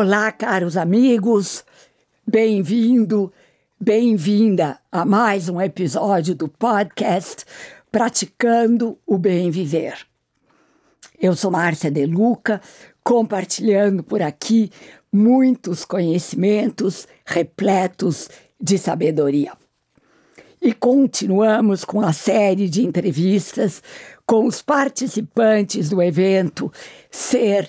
Olá, caros amigos, bem-vindo, bem-vinda a mais um episódio do podcast Praticando o Bem Viver. Eu sou Márcia De Luca, compartilhando por aqui muitos conhecimentos repletos de sabedoria. E continuamos com a série de entrevistas com os participantes do evento Ser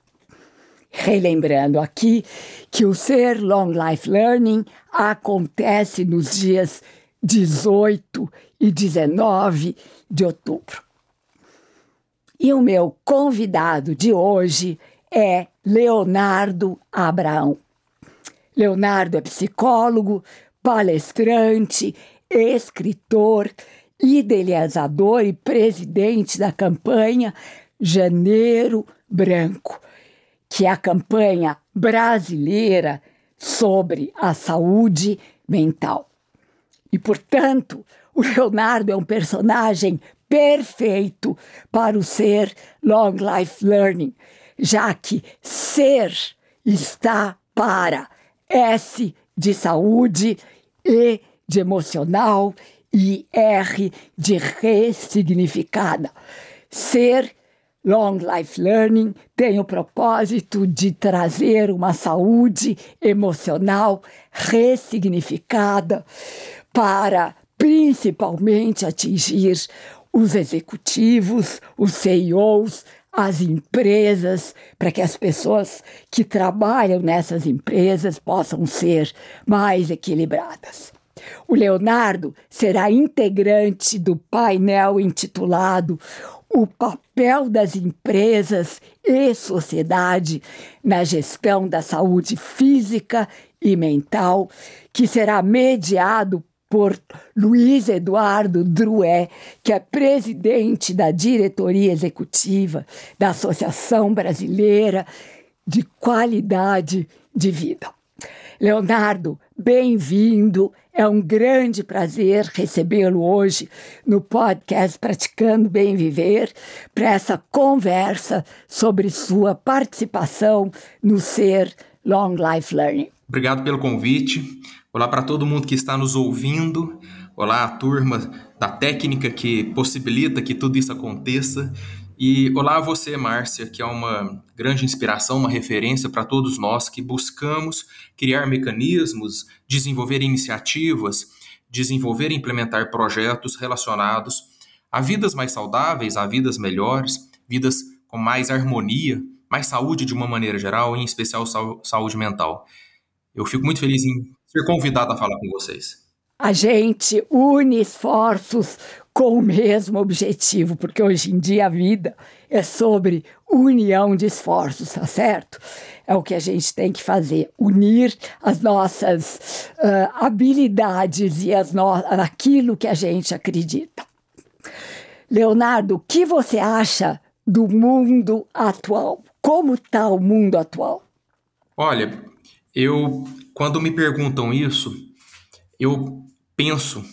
Relembrando aqui que o Ser Long Life Learning acontece nos dias 18 e 19 de outubro. E o meu convidado de hoje é Leonardo Abraão. Leonardo é psicólogo, palestrante, escritor, idealizador e presidente da campanha Janeiro Branco que é a campanha brasileira sobre a saúde mental. E, portanto, o Leonardo é um personagem perfeito para o ser Long Life Learning, já que ser está para S de saúde, E de emocional e R de ressignificada. Ser Long Life Learning tem o propósito de trazer uma saúde emocional ressignificada para principalmente atingir os executivos, os CEOs, as empresas, para que as pessoas que trabalham nessas empresas possam ser mais equilibradas. O Leonardo será integrante do painel intitulado o papel das empresas e sociedade na gestão da saúde física e mental, que será mediado por Luiz Eduardo Drué, que é presidente da diretoria executiva da Associação Brasileira de Qualidade de Vida. Leonardo, bem-vindo. É um grande prazer recebê-lo hoje no podcast Praticando Bem Viver para essa conversa sobre sua participação no Ser Long Life Learning. Obrigado pelo convite. Olá para todo mundo que está nos ouvindo. Olá, turma da técnica que possibilita que tudo isso aconteça. E olá a você, Márcia, que é uma grande inspiração, uma referência para todos nós que buscamos criar mecanismos, desenvolver iniciativas, desenvolver e implementar projetos relacionados a vidas mais saudáveis, a vidas melhores, vidas com mais harmonia, mais saúde de uma maneira geral, em especial saúde mental. Eu fico muito feliz em ser convidado a falar com vocês a gente une esforços com o mesmo objetivo, porque hoje em dia a vida é sobre união de esforços, tá certo? É o que a gente tem que fazer, unir as nossas uh, habilidades e as no aquilo que a gente acredita. Leonardo, o que você acha do mundo atual? Como está o mundo atual? Olha, eu quando me perguntam isso, eu penso,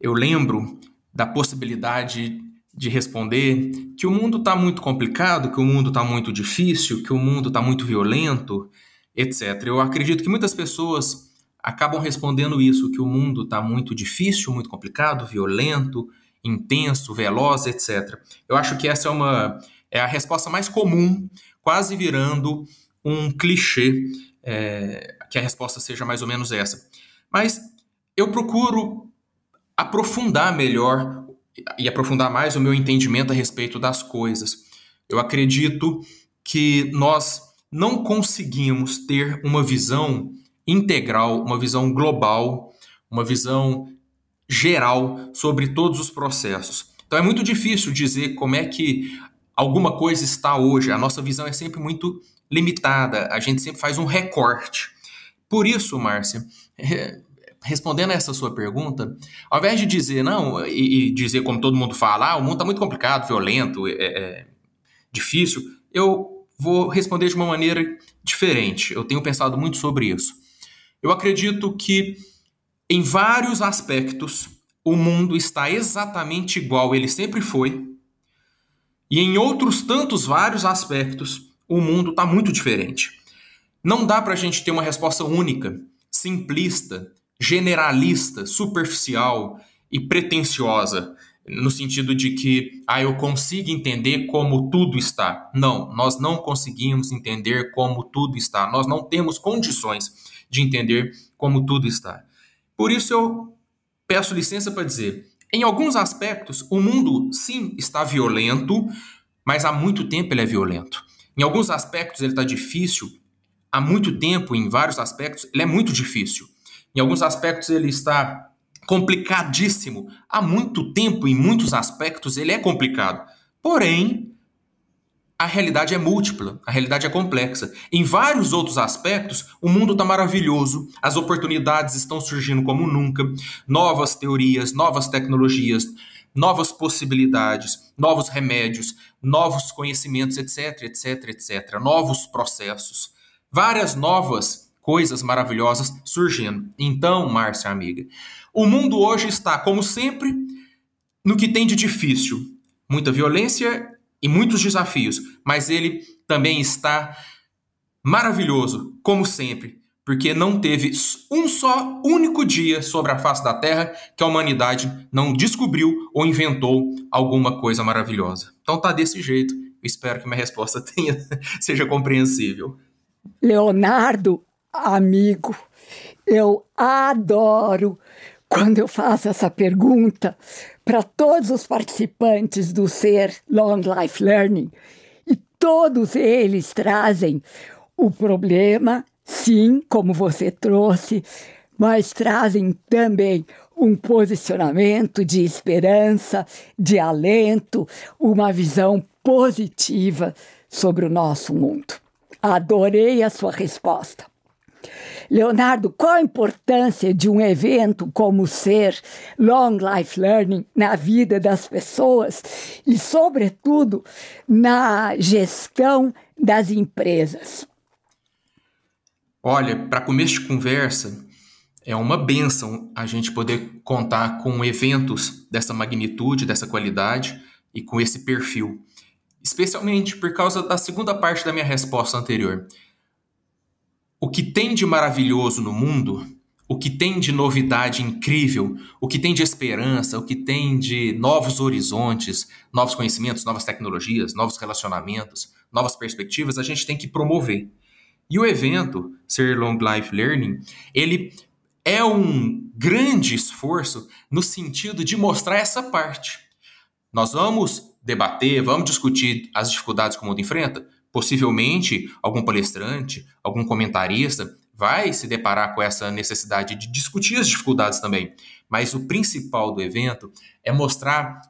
eu lembro da possibilidade de responder que o mundo está muito complicado, que o mundo está muito difícil, que o mundo está muito violento, etc. Eu acredito que muitas pessoas acabam respondendo isso, que o mundo está muito difícil, muito complicado, violento, intenso, veloz, etc. Eu acho que essa é uma é a resposta mais comum, quase virando um clichê, é, que a resposta seja mais ou menos essa. Mas eu procuro aprofundar melhor e aprofundar mais o meu entendimento a respeito das coisas. Eu acredito que nós não conseguimos ter uma visão integral, uma visão global, uma visão geral sobre todos os processos. Então é muito difícil dizer como é que alguma coisa está hoje. A nossa visão é sempre muito limitada, a gente sempre faz um recorte. Por isso, Márcia, é, respondendo a essa sua pergunta, ao invés de dizer não e, e dizer como todo mundo fala, ah, o mundo está muito complicado, violento, é, é, difícil, eu vou responder de uma maneira diferente. Eu tenho pensado muito sobre isso. Eu acredito que em vários aspectos o mundo está exatamente igual ele sempre foi, e em outros tantos vários aspectos o mundo está muito diferente. Não dá para a gente ter uma resposta única, simplista, generalista, superficial e pretensiosa, no sentido de que ah, eu consigo entender como tudo está. Não, nós não conseguimos entender como tudo está. Nós não temos condições de entender como tudo está. Por isso eu peço licença para dizer, em alguns aspectos o mundo sim está violento, mas há muito tempo ele é violento. Em alguns aspectos ele está difícil, há muito tempo, em vários aspectos, ele é muito difícil. Em alguns aspectos ele está complicadíssimo. Há muito tempo, em muitos aspectos, ele é complicado. Porém, a realidade é múltipla, a realidade é complexa. Em vários outros aspectos, o mundo está maravilhoso, as oportunidades estão surgindo como nunca, novas teorias, novas tecnologias, novas possibilidades, novos remédios, novos conhecimentos, etc, etc, etc, novos processos, várias novas coisas maravilhosas surgindo. Então, Márcia, amiga, o mundo hoje está, como sempre, no que tem de difícil, muita violência e muitos desafios, mas ele também está maravilhoso, como sempre, porque não teve um só único dia sobre a face da Terra que a humanidade não descobriu ou inventou alguma coisa maravilhosa. Então tá desse jeito. espero que minha resposta tenha seja compreensível. Leonardo, amigo, eu adoro quando eu faço essa pergunta para todos os participantes do Ser Long Life Learning e todos eles trazem o problema sim, como você trouxe, mas trazem também um posicionamento de esperança, de alento, uma visão positiva sobre o nosso mundo. Adorei a sua resposta. Leonardo, qual a importância de um evento como ser Long Life Learning na vida das pessoas e, sobretudo, na gestão das empresas? Olha, para começo de conversa, é uma benção a gente poder contar com eventos dessa magnitude, dessa qualidade e com esse perfil. Especialmente por causa da segunda parte da minha resposta anterior. O que tem de maravilhoso no mundo, o que tem de novidade incrível, o que tem de esperança, o que tem de novos horizontes, novos conhecimentos, novas tecnologias, novos relacionamentos, novas perspectivas, a gente tem que promover. E o evento, Ser Long Life Learning, ele é um grande esforço no sentido de mostrar essa parte. Nós vamos debater, vamos discutir as dificuldades que o mundo enfrenta. Possivelmente, algum palestrante, algum comentarista vai se deparar com essa necessidade de discutir as dificuldades também. Mas o principal do evento é mostrar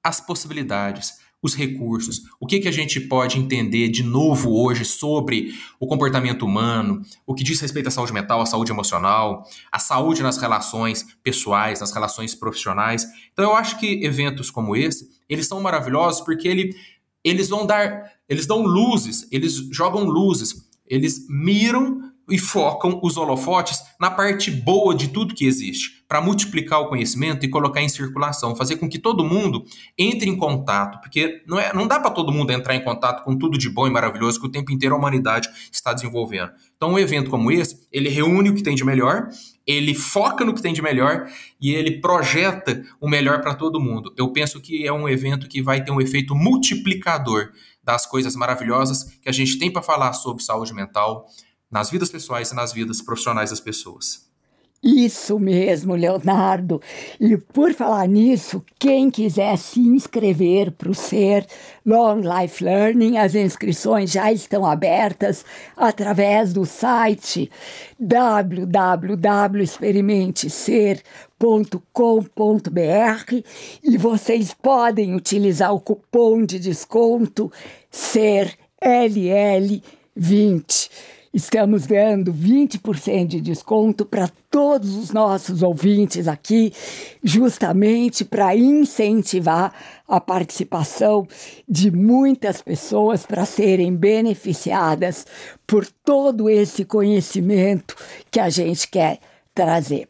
as possibilidades, os recursos, o que, que a gente pode entender de novo hoje sobre o comportamento humano, o que diz respeito à saúde mental, à saúde emocional, à saúde nas relações pessoais, nas relações profissionais. Então eu acho que eventos como esse, eles são maravilhosos porque ele, eles vão dar, eles dão luzes, eles jogam luzes, eles miram e focam os holofotes na parte boa de tudo que existe, para multiplicar o conhecimento e colocar em circulação, fazer com que todo mundo entre em contato, porque não, é, não dá para todo mundo entrar em contato com tudo de bom e maravilhoso que o tempo inteiro a humanidade está desenvolvendo. Então, um evento como esse, ele reúne o que tem de melhor, ele foca no que tem de melhor e ele projeta o melhor para todo mundo. Eu penso que é um evento que vai ter um efeito multiplicador das coisas maravilhosas que a gente tem para falar sobre saúde mental, nas vidas pessoais e nas vidas profissionais das pessoas. Isso mesmo, Leonardo. E por falar nisso, quem quiser se inscrever para o SER Long Life Learning, as inscrições já estão abertas através do site www.experimentecer.com.br e vocês podem utilizar o cupom de desconto SERLL20 Estamos dando 20% de desconto para todos os nossos ouvintes aqui, justamente para incentivar a participação de muitas pessoas para serem beneficiadas por todo esse conhecimento que a gente quer trazer.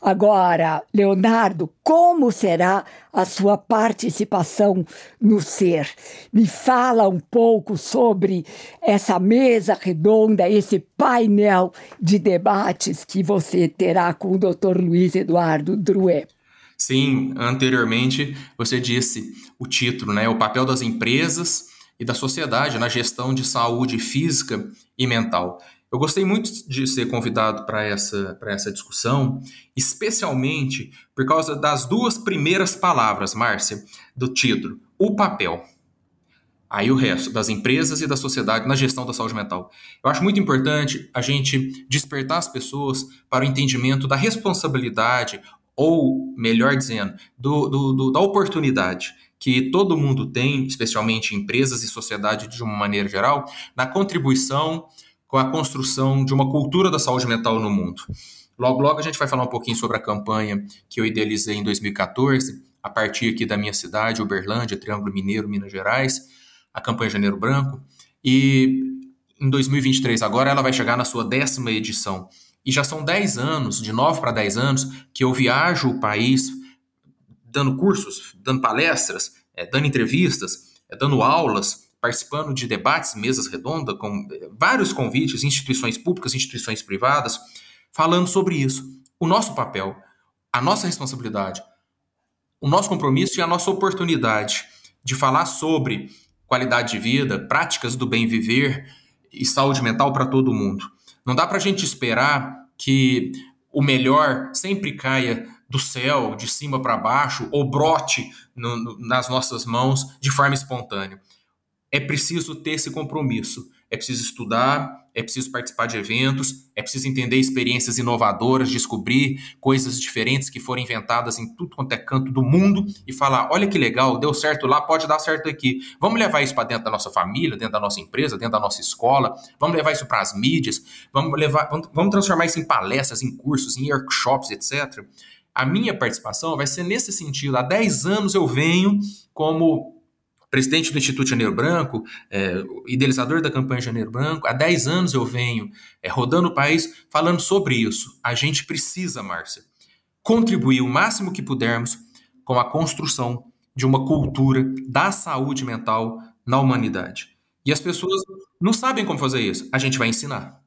Agora, Leonardo, como será a sua participação no ser? Me fala um pouco sobre essa mesa redonda, esse painel de debates que você terá com o Dr. Luiz Eduardo Druet. Sim, anteriormente você disse o título, né? O papel das empresas e da sociedade na gestão de saúde física e mental. Eu gostei muito de ser convidado para essa, essa discussão, especialmente por causa das duas primeiras palavras, Márcia, do título: o papel. Aí o resto, das empresas e da sociedade na gestão da saúde mental. Eu acho muito importante a gente despertar as pessoas para o entendimento da responsabilidade, ou melhor dizendo, do, do, do da oportunidade que todo mundo tem, especialmente empresas e sociedade de uma maneira geral, na contribuição com a construção de uma cultura da saúde mental no mundo. Logo, logo a gente vai falar um pouquinho sobre a campanha que eu idealizei em 2014, a partir aqui da minha cidade, Uberlândia, Triângulo Mineiro, Minas Gerais, a campanha Janeiro Branco. E em 2023, agora, ela vai chegar na sua décima edição. E já são 10 anos, de 9 para 10 anos, que eu viajo o país dando cursos, dando palestras, é, dando entrevistas, é, dando aulas, participando de debates, mesas redondas, com eh, vários convites, instituições públicas, instituições privadas, falando sobre isso. O nosso papel, a nossa responsabilidade, o nosso compromisso e a nossa oportunidade de falar sobre qualidade de vida, práticas do bem viver e saúde mental para todo mundo. Não dá para a gente esperar que o melhor sempre caia do céu, de cima para baixo, ou brote no, no, nas nossas mãos de forma espontânea é preciso ter esse compromisso. É preciso estudar, é preciso participar de eventos, é preciso entender experiências inovadoras, descobrir coisas diferentes que foram inventadas em tudo quanto é canto do mundo e falar: olha que legal, deu certo lá, pode dar certo aqui. Vamos levar isso para dentro da nossa família, dentro da nossa empresa, dentro da nossa escola, vamos levar isso para as mídias, vamos, levar, vamos, transformar isso em palestras, em cursos, em workshops, etc. A minha participação vai ser nesse sentido. Há 10 anos eu venho como presidente do Instituto Janeiro Branco, é, idealizador da campanha Janeiro Branco. Há 10 anos eu venho é, rodando o país falando sobre isso. A gente precisa, Márcia, contribuir o máximo que pudermos com a construção de uma cultura da saúde mental na humanidade. E as pessoas não sabem como fazer isso. A gente vai ensinar.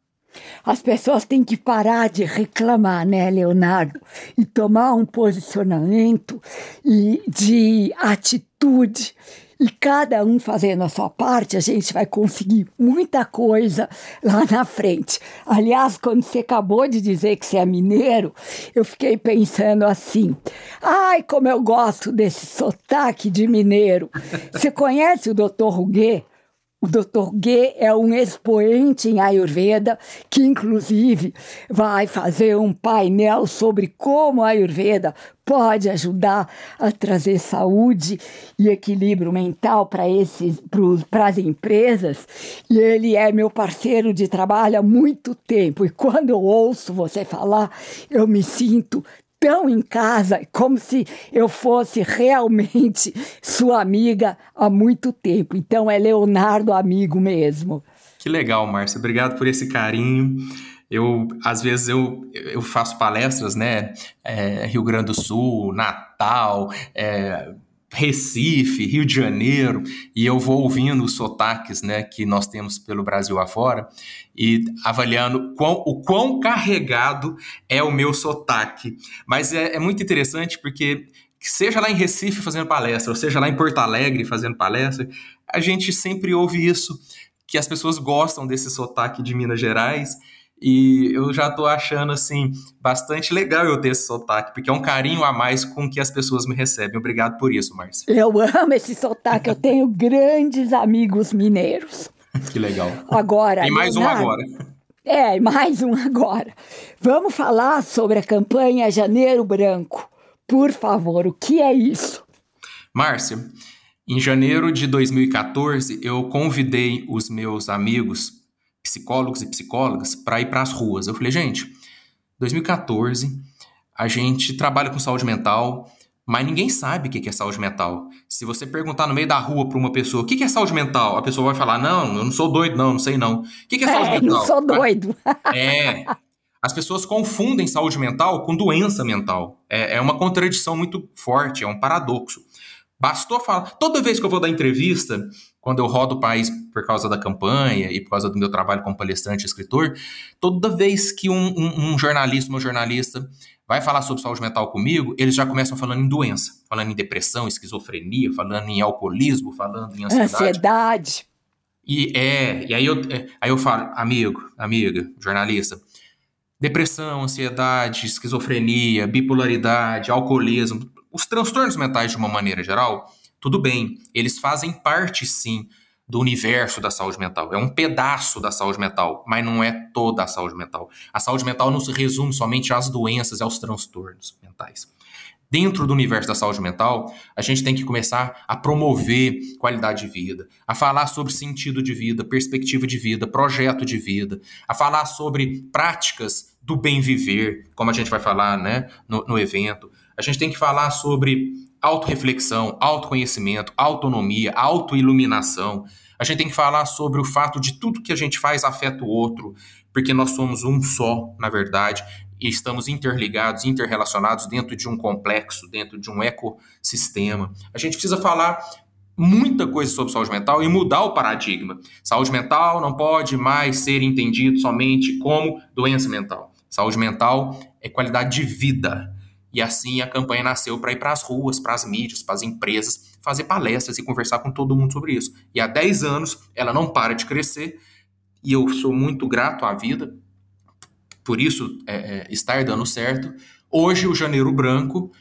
As pessoas têm que parar de reclamar, né, Leonardo? E tomar um posicionamento e de atitude e cada um fazendo a sua parte, a gente vai conseguir muita coisa lá na frente. Aliás, quando você acabou de dizer que você é mineiro, eu fiquei pensando assim: ai, como eu gosto desse sotaque de mineiro. Você conhece o doutor Ruguet? O Dr. G é um expoente em Ayurveda que, inclusive, vai fazer um painel sobre como a Ayurveda pode ajudar a trazer saúde e equilíbrio mental para as empresas. E ele é meu parceiro de trabalho há muito tempo. E quando eu ouço você falar, eu me sinto tão em casa, como se eu fosse realmente sua amiga há muito tempo. Então é Leonardo amigo mesmo. Que legal, Márcia. Obrigado por esse carinho. Eu, às vezes, eu, eu faço palestras, né? É, Rio Grande do Sul, Natal, é, Recife, Rio de Janeiro, e eu vou ouvindo os sotaques né, que nós temos pelo Brasil afora e avaliando quão, o quão carregado é o meu sotaque. Mas é, é muito interessante porque, seja lá em Recife fazendo palestra, ou seja lá em Porto Alegre fazendo palestra, a gente sempre ouve isso, que as pessoas gostam desse sotaque de Minas Gerais e eu já tô achando, assim, bastante legal eu ter esse sotaque, porque é um carinho a mais com que as pessoas me recebem. Obrigado por isso, Márcia. Eu amo esse sotaque, eu tenho grandes amigos mineiros. que legal. Agora. E mais Leonardo, um agora. É, mais um agora. Vamos falar sobre a campanha Janeiro Branco. Por favor, o que é isso? Márcia, em janeiro de 2014, eu convidei os meus amigos psicólogos e psicólogas para ir para as ruas. Eu falei, gente, 2014, a gente trabalha com saúde mental, mas ninguém sabe o que é saúde mental. Se você perguntar no meio da rua para uma pessoa o que é saúde mental, a pessoa vai falar: Não, eu não sou doido, não, não sei não. O que é saúde é, mental? Não sou doido. É. As pessoas confundem saúde mental com doença mental. É, é uma contradição muito forte, é um paradoxo. Bastou falar. Toda vez que eu vou dar entrevista, quando eu rodo o país por causa da campanha e por causa do meu trabalho como palestrante e escritor, toda vez que um, um, um jornalista, uma jornalista vai falar sobre saúde mental comigo, eles já começam falando em doença, falando em depressão, esquizofrenia, falando em alcoolismo, falando em ansiedade. Ansiedade. E é, e aí eu, é, aí eu falo, amigo, amiga, jornalista, depressão, ansiedade, esquizofrenia, bipolaridade, alcoolismo, os transtornos mentais de uma maneira geral, tudo bem, eles fazem parte sim do universo da saúde mental. É um pedaço da saúde mental, mas não é toda a saúde mental. A saúde mental não se resume somente às doenças e aos transtornos mentais. Dentro do universo da saúde mental, a gente tem que começar a promover qualidade de vida, a falar sobre sentido de vida, perspectiva de vida, projeto de vida, a falar sobre práticas do bem viver, como a gente vai falar né, no, no evento. A gente tem que falar sobre autorreflexão, autoconhecimento, autonomia, autoiluminação. A gente tem que falar sobre o fato de tudo que a gente faz afeta o outro, porque nós somos um só, na verdade, e estamos interligados, interrelacionados dentro de um complexo, dentro de um ecossistema. A gente precisa falar muita coisa sobre saúde mental e mudar o paradigma. Saúde mental não pode mais ser entendido somente como doença mental. Saúde mental é qualidade de vida. E assim a campanha nasceu para ir para as ruas, para as mídias, para as empresas, fazer palestras e conversar com todo mundo sobre isso. E há 10 anos ela não para de crescer e eu sou muito grato à vida por isso é, é, estar dando certo. Hoje, o Janeiro Branco,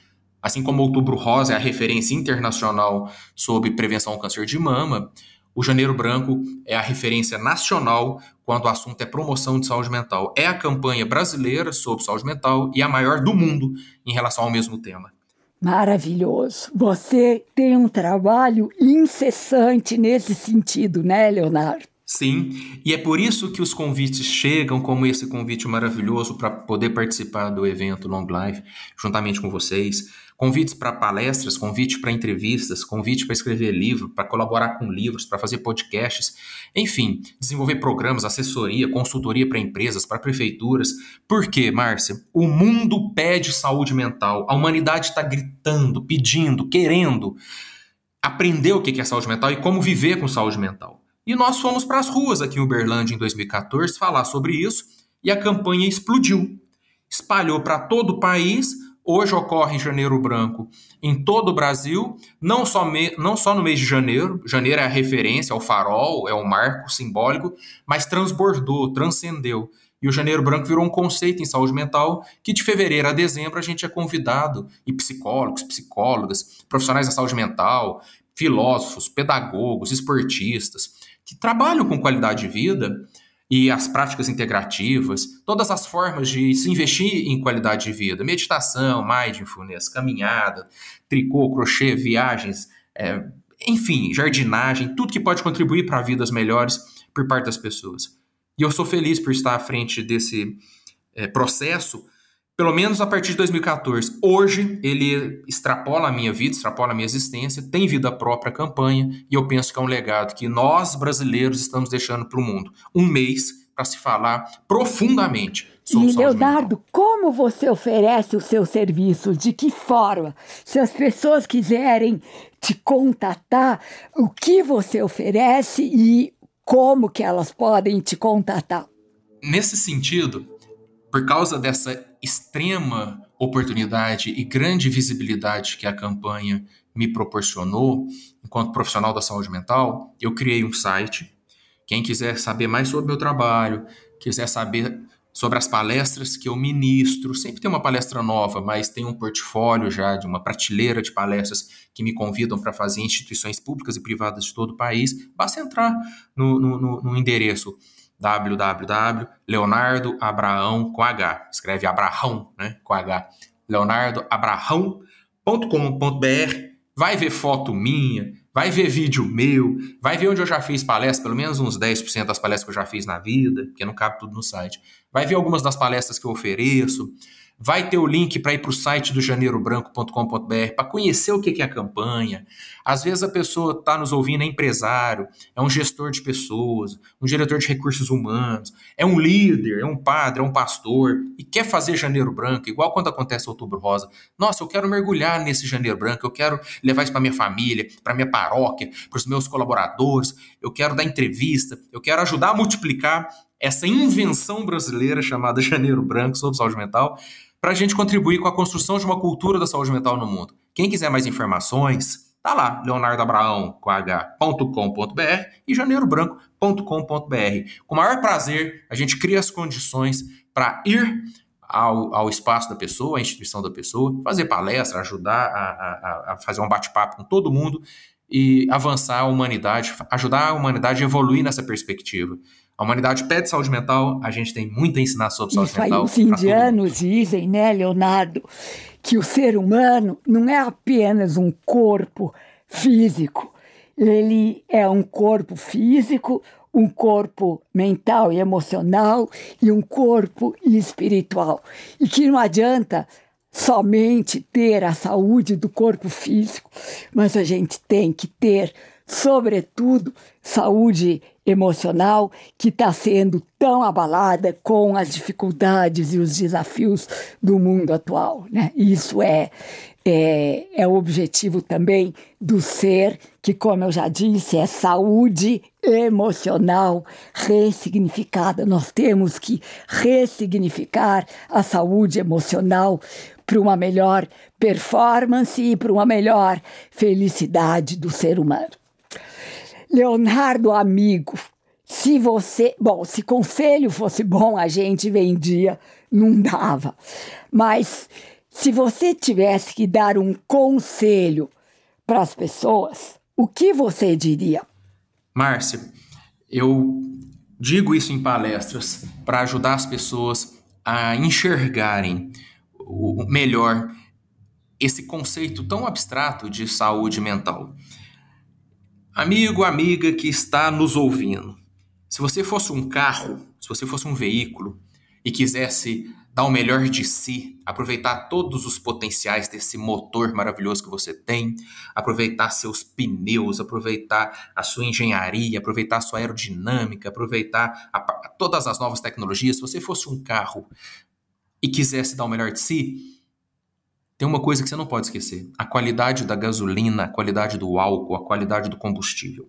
assim como o Outubro Rosa é a referência internacional sobre prevenção ao câncer de mama, o Janeiro Branco é a referência nacional quando o assunto é promoção de saúde mental. É a campanha brasileira sobre saúde mental e a maior do mundo em relação ao mesmo tema. Maravilhoso. Você tem um trabalho incessante nesse sentido, né, Leonardo? Sim, e é por isso que os convites chegam, como esse convite maravilhoso para poder participar do evento Long Life, juntamente com vocês. Convites para palestras, convite para entrevistas, convite para escrever livro, para colaborar com livros, para fazer podcasts, enfim, desenvolver programas, assessoria, consultoria para empresas, para prefeituras. Por quê, Márcia? O mundo pede saúde mental, a humanidade está gritando, pedindo, querendo aprender o que é saúde mental e como viver com saúde mental. E nós fomos para as ruas aqui em Uberlândia em 2014 falar sobre isso e a campanha explodiu. Espalhou para todo o país. Hoje ocorre em Janeiro Branco em todo o Brasil, não só, me, não só no mês de janeiro. Janeiro é a referência, é o farol, é o marco simbólico, mas transbordou, transcendeu. E o Janeiro Branco virou um conceito em saúde mental que de fevereiro a dezembro a gente é convidado, e psicólogos, psicólogas, profissionais da saúde mental, filósofos, pedagogos, esportistas, que trabalham com qualidade de vida e as práticas integrativas, todas as formas de se investir em qualidade de vida, meditação, mindfulness, caminhada, tricô, crochê, viagens, é, enfim, jardinagem, tudo que pode contribuir para vidas melhores por parte das pessoas. E eu sou feliz por estar à frente desse é, processo pelo menos a partir de 2014. Hoje ele extrapola a minha vida, extrapola a minha existência, tem vida própria a campanha e eu penso que é um legado que nós brasileiros estamos deixando para o mundo. Um mês para se falar profundamente sobre E Leonardo, como você oferece o seu serviço? De que forma? Se as pessoas quiserem te contatar, o que você oferece e como que elas podem te contatar? Nesse sentido, por causa dessa extrema oportunidade e grande visibilidade que a campanha me proporcionou, enquanto profissional da saúde mental, eu criei um site. Quem quiser saber mais sobre o meu trabalho, quiser saber sobre as palestras que eu ministro, sempre tem uma palestra nova, mas tem um portfólio já de uma prateleira de palestras que me convidam para fazer em instituições públicas e privadas de todo o país. Basta entrar no, no, no endereço www.leonardoabraão com H. Escreve Abraão, né? Com H. leonardoabraão.com.br. Vai ver foto minha, vai ver vídeo meu, vai ver onde eu já fiz palestra, pelo menos uns 10% das palestras que eu já fiz na vida, porque não cabe tudo no site. Vai ver algumas das palestras que eu ofereço. Vai ter o link para ir para o site do janeirobranco.com.br para conhecer o que é a campanha. Às vezes a pessoa está nos ouvindo, é empresário, é um gestor de pessoas, um diretor de recursos humanos, é um líder, é um padre, é um pastor e quer fazer Janeiro Branco, igual quando acontece Outubro Rosa. Nossa, eu quero mergulhar nesse Janeiro Branco, eu quero levar isso para minha família, para minha paróquia, para os meus colaboradores, eu quero dar entrevista, eu quero ajudar a multiplicar essa invenção brasileira chamada Janeiro Branco sobre saúde mental para a gente contribuir com a construção de uma cultura da saúde mental no mundo. Quem quiser mais informações, tá lá, leonardoabraão.com.br e janeirobranco.com.br. Com o maior prazer, a gente cria as condições para ir ao, ao, espaço da pessoa, à instituição da pessoa, fazer palestra, ajudar a, a, a fazer um bate-papo com todo mundo e avançar a humanidade, ajudar a humanidade a evoluir nessa perspectiva. A humanidade pede saúde mental, a gente tem muito a ensinar sobre saúde Isso mental. Aí, os indianos dizem, né, Leonardo, que o ser humano não é apenas um corpo físico, ele é um corpo físico, um corpo mental e emocional e um corpo espiritual. E que não adianta somente ter a saúde do corpo físico, mas a gente tem que ter, sobretudo, saúde emocional que está sendo tão abalada com as dificuldades e os desafios do mundo atual. Né? Isso é, é, é o objetivo também do ser, que, como eu já disse, é saúde emocional ressignificada. Nós temos que ressignificar a saúde emocional para uma melhor performance e para uma melhor felicidade do ser humano. Leonardo, amigo, se você. Bom, se conselho fosse bom, a gente vendia, não dava. Mas se você tivesse que dar um conselho para as pessoas, o que você diria? Márcia, eu digo isso em palestras para ajudar as pessoas a enxergarem o melhor esse conceito tão abstrato de saúde mental. Amigo, amiga que está nos ouvindo, se você fosse um carro, se você fosse um veículo e quisesse dar o melhor de si, aproveitar todos os potenciais desse motor maravilhoso que você tem, aproveitar seus pneus, aproveitar a sua engenharia, aproveitar a sua aerodinâmica, aproveitar a, a, todas as novas tecnologias, se você fosse um carro e quisesse dar o melhor de si, tem uma coisa que você não pode esquecer: a qualidade da gasolina, a qualidade do álcool, a qualidade do combustível.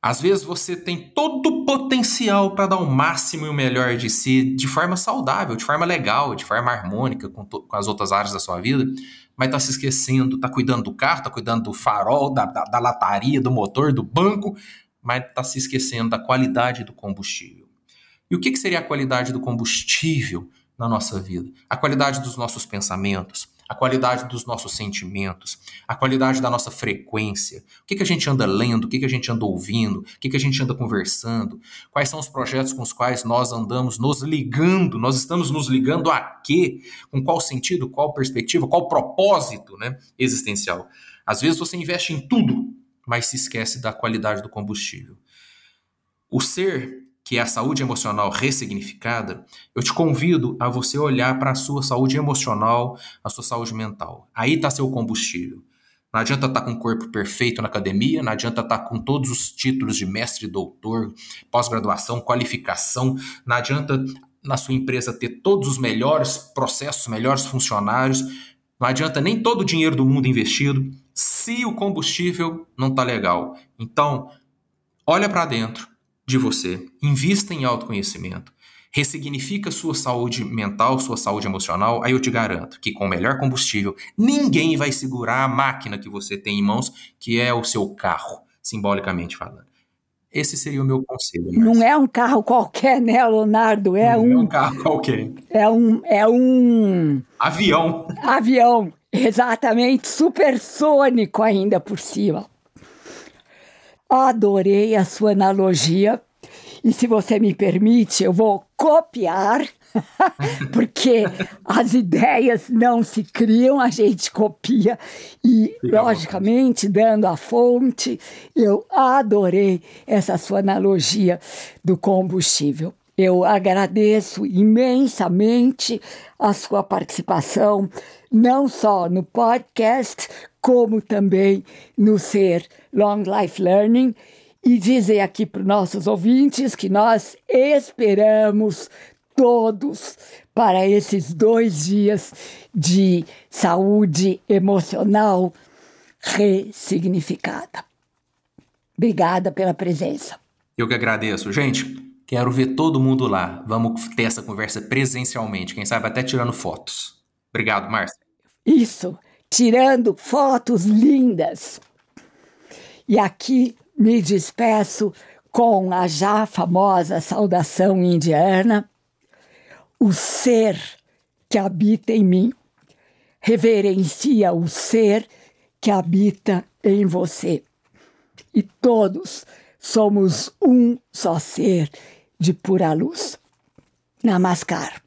Às vezes você tem todo o potencial para dar o máximo e o melhor de si de forma saudável, de forma legal, de forma harmônica com, com as outras áreas da sua vida, mas está se esquecendo, está cuidando do carro, está cuidando do farol, da, da, da lataria, do motor, do banco, mas está se esquecendo da qualidade do combustível. E o que, que seria a qualidade do combustível na nossa vida? A qualidade dos nossos pensamentos, a qualidade dos nossos sentimentos, a qualidade da nossa frequência, o que, que a gente anda lendo, o que, que a gente anda ouvindo, o que, que a gente anda conversando, quais são os projetos com os quais nós andamos nos ligando, nós estamos nos ligando a quê? Com qual sentido, qual perspectiva, qual propósito né, existencial. Às vezes você investe em tudo, mas se esquece da qualidade do combustível. O ser que é a saúde emocional ressignificada, eu te convido a você olhar para a sua saúde emocional, a sua saúde mental. Aí está seu combustível. Não adianta estar tá com o corpo perfeito na academia, não adianta estar tá com todos os títulos de mestre, doutor, pós-graduação, qualificação, não adianta na sua empresa ter todos os melhores processos, melhores funcionários, não adianta nem todo o dinheiro do mundo investido se o combustível não está legal. Então, olha para dentro, de você, invista em autoconhecimento, ressignifica sua saúde mental, sua saúde emocional, aí eu te garanto que com o melhor combustível, ninguém vai segurar a máquina que você tem em mãos, que é o seu carro, simbolicamente falando. Esse seria o meu conselho. Marcia. Não é um carro qualquer, né, Leonardo? É Não um, é um carro qualquer. É um, é um avião. Avião, exatamente, supersônico ainda por cima. Adorei a sua analogia E se você me permite, eu vou copiar, porque as ideias não se criam, a gente copia. E, Fica logicamente, dando a fonte, eu adorei essa sua analogia do combustível. Eu agradeço imensamente a sua participação, não só no podcast, como também no Ser Long Life Learning. E dizer aqui para os nossos ouvintes que nós esperamos todos para esses dois dias de saúde emocional ressignificada. Obrigada pela presença. Eu que agradeço. Gente, Quero ver todo mundo lá. Vamos ter essa conversa presencialmente, quem sabe até tirando fotos. Obrigado, Márcia. Isso, tirando fotos lindas. E aqui me despeço com a já famosa saudação indiana: o ser que habita em mim reverencia o ser que habita em você. E todos somos um só ser de pura luz. Namaskar.